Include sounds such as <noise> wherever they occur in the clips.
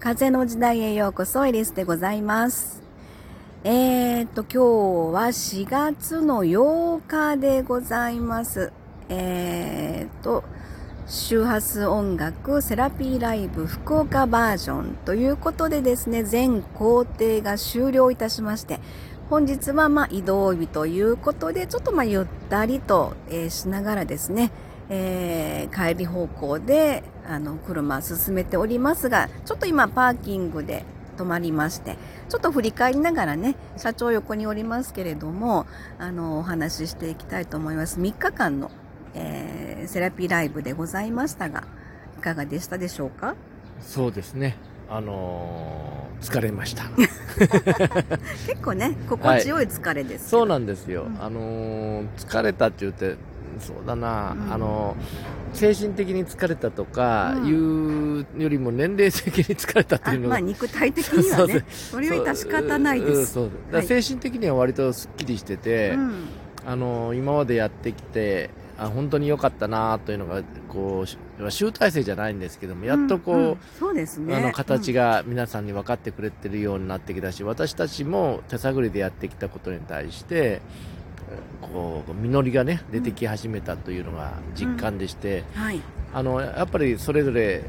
風の時代へようこそ、エリスでございます。えーと、今日は4月の8日でございます。えーと、周波数音楽セラピーライブ福岡バージョンということでですね、全工程が終了いたしまして、本日はま移動日ということで、ちょっとまゆったりと、えーしながらですね、えー帰り方向であの車進めておりますが、ちょっと今パーキングで止まりまして、ちょっと振り返りながらね、社長横におりますけれども、あの、お話ししていきたいと思います。3日間の、えーセラピーライブでございましたが、いかがでしたでしょうか？そうですね。あのー疲れました。<laughs> 結構ね、心地よい疲れですけど、そうなんですよ。うんあのー疲れたって言って、そうだな、うん。あのー精神的に疲れたとかうん。いうよりも年齢的に疲れたっていうの。が、あまあ肉体的にはね、<laughs> それは致し方ないです。そうだ精神的には割とすっきりしてて、うん。あのー今までやってきて、あ本当に良かったなというのが、こうし、集大成じゃないんですけども、やっとこう、んん。そうですね。あの形が、が皆さんに分かってくれてるようになってきたし私たちも手探りでやってきたことに対してこう実りがね出てき始めたというのが実感でして、はい。あのやっぱりそれぞれ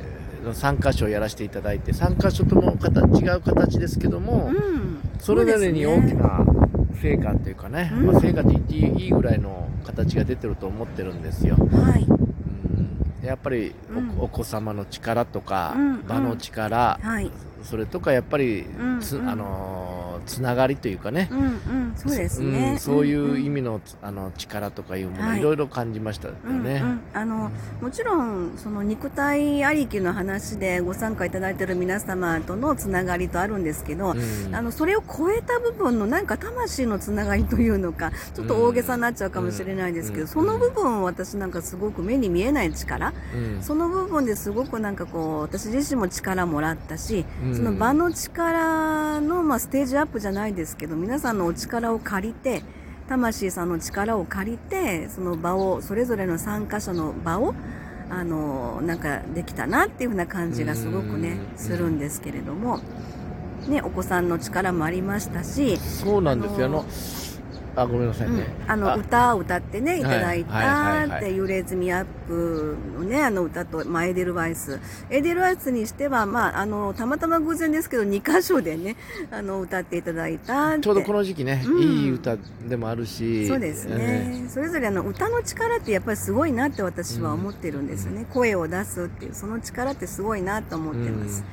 の3箇所やらせていただいて3箇所とも形違う形ですけども、うん。それぞれに大きな。な成果というかね、うんまあ、成果って言っていいぐらいの形が出てると思ってるんですよ。はい。うんやっぱりお,、子様の力とか、うん場の力、はい。それとかやっぱりつ、うんうんあのーつながりというかね、うんうん。そうですうね。んそういう意味味の,、つあの力とかいうもの、はい。い、ろいろ感じましたよね。うんうん、あのもちろんその肉体ありきの話でご参加いただいている皆様とのつながりとあるんですけど、うん。あのそれを超えた部分のなんか魂のつながりというのかちょっと大げさになっちゃうかもしれないですけど、うん。その部分私なんかすごく目に見えない力、うん。その部分ですごくなんかこう私自身も力もらったし、うん。その場の力の、まあ、ステージアップじゃないですけど皆さんのお力を借りて魂さんの力を借りてその場をそれぞれの参加者の場をあのなんかできたなっていう風な感じがすごくねうんするんですけれども、ね、お子さんの力もありましたし、そうなんですよ。あのあごめんなさいね。うん、あの歌を歌ってねい。ただいたって「揺れずみアップ」のねあの歌と、まあ、エデルワイス。エデルワイスにしては、まあ、あのたまたま偶然ですけど2箇所でね <laughs> あの歌っていただいたちょうどこの時期ね、うん。いい歌でもあるし、そうですね、それぞれあの歌の力ってやっぱりすごいなって私は思ってるんですよね、声を出すっていうその力ってすごいなと思ってます、うん、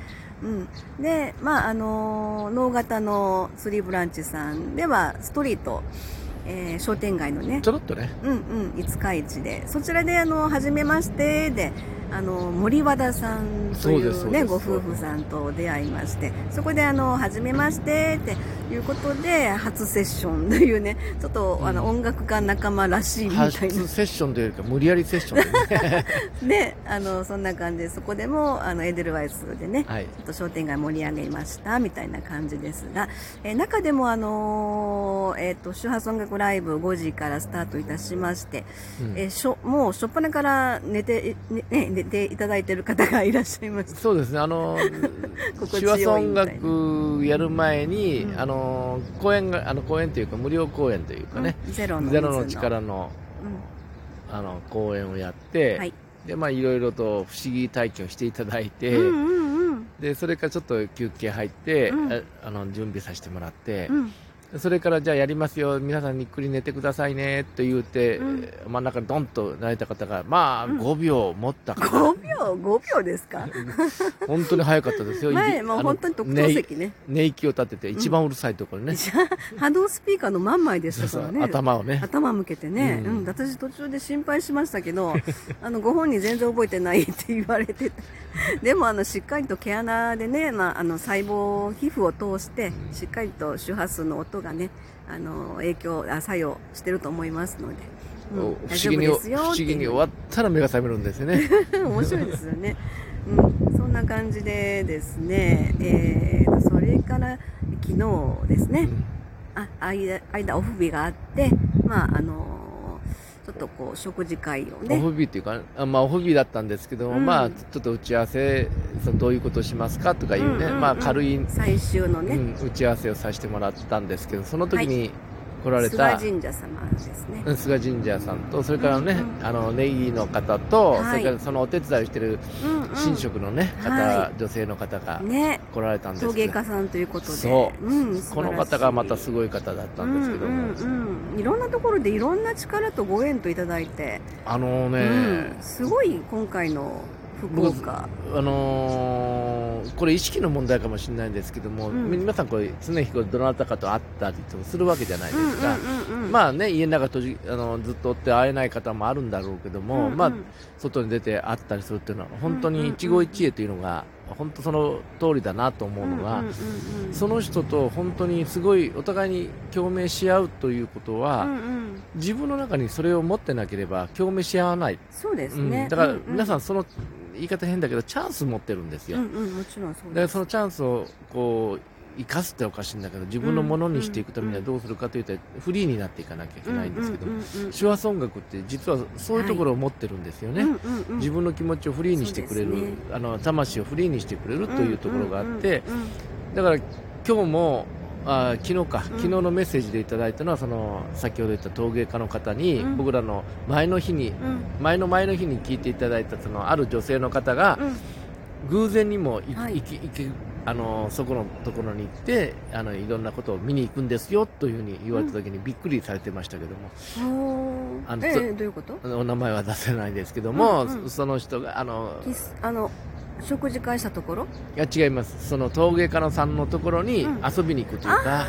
で、まああの能型のスリーブランチさんではストリート、えー商店街のねちょろっとね、うんうん五日市でそちらであの初めましてであの森和田さんというねうですご夫婦さんと出会いましてそこであの初めましてっていうことで初セッションというねちょっと、あのうん音楽家仲間らしいみたいな初セッションというか無理やりセッションでね。<laughs> ねあのそんな感じでそこでもあのエデルワイスでねはい。ちょっと商店街盛り上げましたみたいな感じですが、えー中でもあのーえっ、と周波数音楽ライブ5時からスタートいたしまして、うんえーしょもう初っ端から寝て,、ねね、寝ていただいている方がいらっしゃいます。そうですね、あの手話やる前に、うんあの公演があの公演というか無料公演というかね、うん。ゼロのゼロの水力のうあの公演をやって、はい。でまあいろいろと不思議体験をしていただいんて、うんうんうん。でそれからちょっと休憩入って、うん。ああの準備させてもらってう、んそれからじゃあやりますよ。皆さんゆっくり寝てくださいねと言って、うん。真ん中にドンと泣いた方がまあうん。5秒持ったかな、5秒？5秒ですか？<laughs> 本当に早かったですよ。前もう本当に特等席ね。寝息を立てて一番うるさいところね、波動スピーカーの真ん前でしたからね。頭をね。頭向けてね、ううん。ん私途中で心配しましたけど <laughs> あのご本人全然覚えてないって言われてて。<laughs> でもあのしっかりと毛穴でね、まあ、あの細胞皮膚を通してしっかりと周波数の音がねあの影響あ作用してると思いますので、うん不思議に不思議に終わったら目が覚めるんですよね。<laughs> 面白いですよね。うん、そんな感じでですね、えーと、それから昨日ですね、あ間間オフ日があって、まああのとこう食事会をオねフ日っていうか、あまあ、オフ日だったんですけども、うん。まあ、ちょっと打ち合わせ、そのどういうことをしますかとかいうね、うんうんうん。まあ、軽い、最終のね、うん打ち合わせをさせてもらったんですけど、その時に来られ菅た、神社様ですね。うん菅神社さんと、それからね、うんうんあの、ネギの方と、はい。それからそのお手伝いをしてるうんうん。神職のね、方、は女性の方がね。来られたんです陶芸けど、家さんということで。そう。うん、この方がまたすごい方だったんですけども、うんうんうん、いろんなところでいろんな力とご縁といただいて、あのね、うん、すごい今回の福岡。あのーこれ意識の問題かもしれないんですけども、うん。皆さんこれ常日頃どなたかと会ったりとかするわけじゃないですか、うんうんうんうん、まあね家の中閉じあのずっとおって会えない方もあるんだろうけども、うんうんまあ外に出て会ったりするっていうのは本当うんうんうんに一期一会というのが本当その通りだなと思うのが、その人と本当にすごいお互いに共鳴し合うということは、うんうん。自分の中にそれを持ってなければ共鳴し合わない、そうですね、うん。だから皆さんんその言い方変だけどチャンス持ってるんですよ、うんうん、もちろんそうだからそのチャンスをこう生かすっておかしいんだけど自分のものにしていくためにはどうするかというとフリーになっていかなきゃいけないんですけど、手話音楽って実はそういうところを持ってるんですよね、自分の気持ちをフリーにしてくれる、あの魂をフリーにしてくれるというところがあって、だから今日もあ昨日か、ん。昨日のメッセージでいただいたのはその先ほど言った陶芸家の方に、うん。僕らの前の日にうん。前の前の日に聞いていただいたそのある女性の方が、うん偶然にもい、はい。いきいきあのそこのところに行ってあのいろんなことを見に行くんですよというふうに言われた時にびっくりされてましたけども、あのそえどういうこと？お名前は出せないですけども、うんうん。そその人があのあの食事会したところ？いや違います。その陶芸家のさんのところにうん。遊びに行くというか、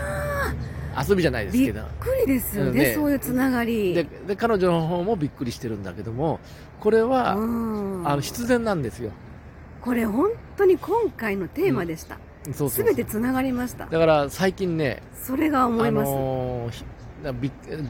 遊びじゃないですびっけどくりですよね,、そういうつながり。でで彼女の方もびっくりしてるんだけどもこれは、うん。あの必然なんですよこれ本当に今回のテーマでした。そうそうそう。すべ、てつながりました。だから最近ねそれが思います、あのー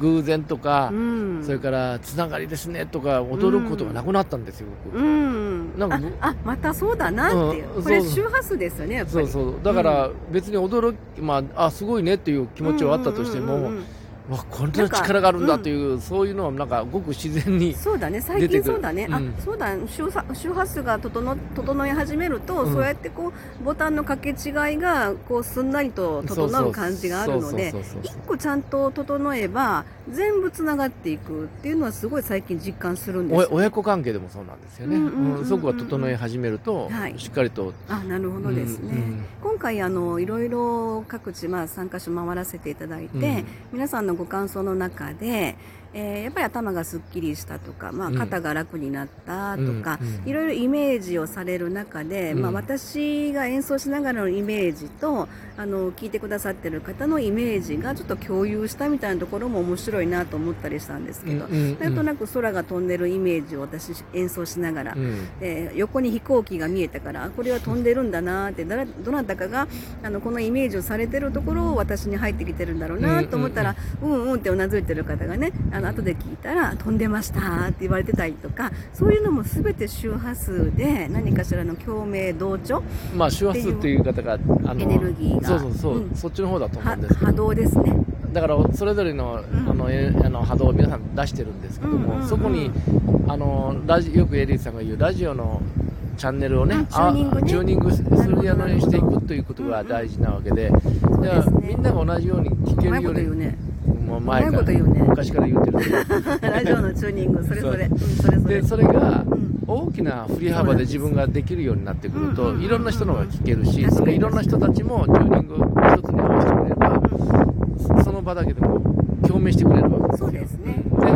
偶然とか、うん。それからつながりですねとか驚くことがなくなったんですよ、僕。うん。なんかああまたそうだなっていう、うん。これ周波数ですよねやっぱり。そうそう。だから別に驚き、まあ、あすごいねっていう気持ちはあったとしても、うんうんうんうんわこんな力があるんだという、そういうのはなんかごく自然にそうだね。最近そうだね、うん。あそうだ。周波周波数が整整い始めると、うん。そうやってこうボタンの掛け違いがこうすんなりと整う感じがあるので一個ちゃんと整えば全部つながっていくっていうのはすごい最近実感するんです。親子関係でもそうなんですよね、うんうんうんうん。うんそこが整え始めると、はい。しっかりと、あなるほどですね、うんうん。今回あのいろいろ各地、まあ、3カ所回らせていただいて、うん。皆さんのご感想の中で、えーやっぱり頭がすっきりしたとか、まあ、うん。肩が楽になったとか、うんうん。いろいろイメージをされる中で、うん。まあ、私が演奏しながらのイメージとあの聞いてくださってる方のイメージがちょっと共有したみたいなところも面白いなと思ったりしたんですけど、うんなんとなく空が飛んでるイメージを私演奏しながら、うん。えー横に飛行機が見えたからあこれは飛んでるんだなってだらどなたかがあのこのイメージをされてるところを私に入ってきてるんだろうなと思ったら、うんうんってうなずいてる方がねあの後で聞いたら飛んでましたって言われてたりとかそういうのも全て周波数で何かしらの共鳴同調まあ周波数という方があのエネルギーが。そうそうそう、うん。そっちの方だと思はうんですけ波ど動ですね。だからそれぞれの,、ん。あのえあの波動を皆さん出してるんですけども、うんうんうん。そこにあのラジよくエリーさんが言うラジオのチャンネルをね、うんチューニングね。すなるようにしていくということが大事なわけで、だからですね。みんなが同じように聞けるようにうね。もう前から昔から言ってる。<laughs> ラジオのチューニング、それ。ぞれ。うん、それぞれ。でそれがうん。大きな振り幅で自分ができるようになってくると、いろんな人のが聞けるし、そのいろんな人たちもチューニング一つに合わせてくれれば、そその場だけでも共鳴してくれるわけですよ。そうですね。で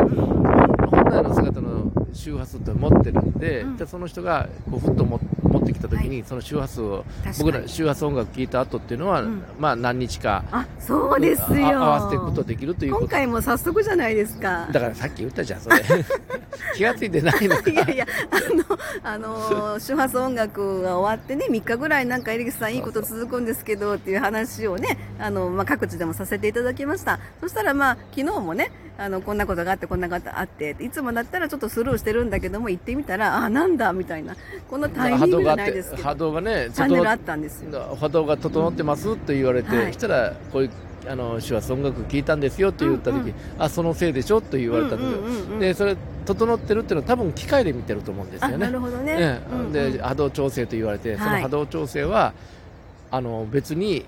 本来の姿の周波数って持ってるんで,、うん。でその人がこうふっとも持ってきた時に、その周波数を僕ら周波数音楽聴いた後っていうのは、うんまあ何日かあ、そうですよ。あ合わせていくことできるということ今回も早速じゃないですか。だからさっき言ったじゃんそれ <laughs> 気がついてないのかいやいや、あの、あの、周波数音楽が終わってね、3日ぐらいなんかエリクさんいいこと続くんですけどっていう話をね、あの、まあ、各地でもさせていただきました。そしたらまあ、昨日もね、あの、こんなことがあって、こんなことがあって、いつもだったらちょっとスルーしてるんだけども、行ってみたら、あ、なんだ、みたいな。このタイミングじゃないですけど、波動がねチャンネルあ整ったんですよ。波動が整ってますと言われて、はいしたらこういうあの手話音楽聴いたんですよと言った時、うんうんあそのせいでしょと言われたんですよ、うんうんうんうん。でそれ整ってるっていうのは多分機械で見てると思うんですあよね。なるほどね。ええ。うんうん。で波動調整と言われて、そのはい。波動調整はあの別に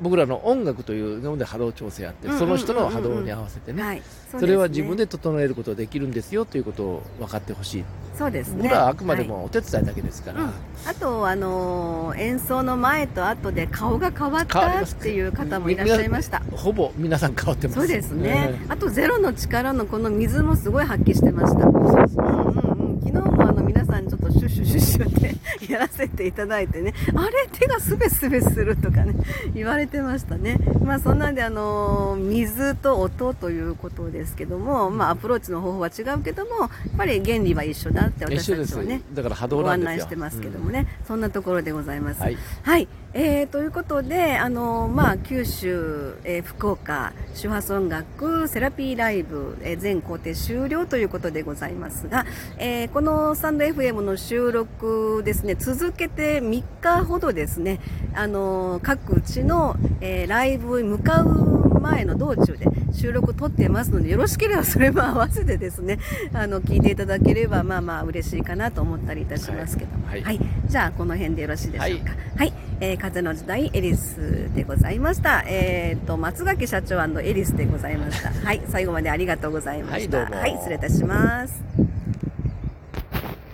僕らの音楽というので波動調整あって、その人の波動に合わせてね、はい。それは自分でで整えることができるんですよということを分かってほしい、すそうですね。僕らはあくまでもお手伝いだけですから、うん、あと、あのー演奏の前と後で顔が変わったっていう方もいらっしゃいました。ほぼ皆さん変わってます。そうですね、えあとゼロの力のこの水もすごい発揮してました。うんうんうん、昨日もあの皆さんちょっとシュッシュシュッシュってやらせていただいてね、あれ手がスベスベするとかね、言われてましたね。まあそんなんであのー水と音ということですけども、まあアプローチの方法は違うけども、やっぱり原理は一緒だって私たちはね、だから波動ご案内してますけどもね、そんなところでございます。はい。はい、えー、ということで、あのまあ、九州、えー福岡、周波数音楽、セラピーライブ、えー全工程終了ということでございますが、えーこのスタンド FM の収録ですね、続けて3日ほどですね、あの各地の、えーライブに向かう前の道中で収録撮ってますので、よろしければそれも合わせてですね、あの、聞いていただければ、まあまあ嬉しいかなと思ったりいたしますけども、はいはい。じゃあ、この辺でよろしいでしょうか。はい。えー風の時代エリスでございました。えっ、と、松垣社長エリスでございました。はい。最後までありがとうございました。はいどうもはい。失礼いたします。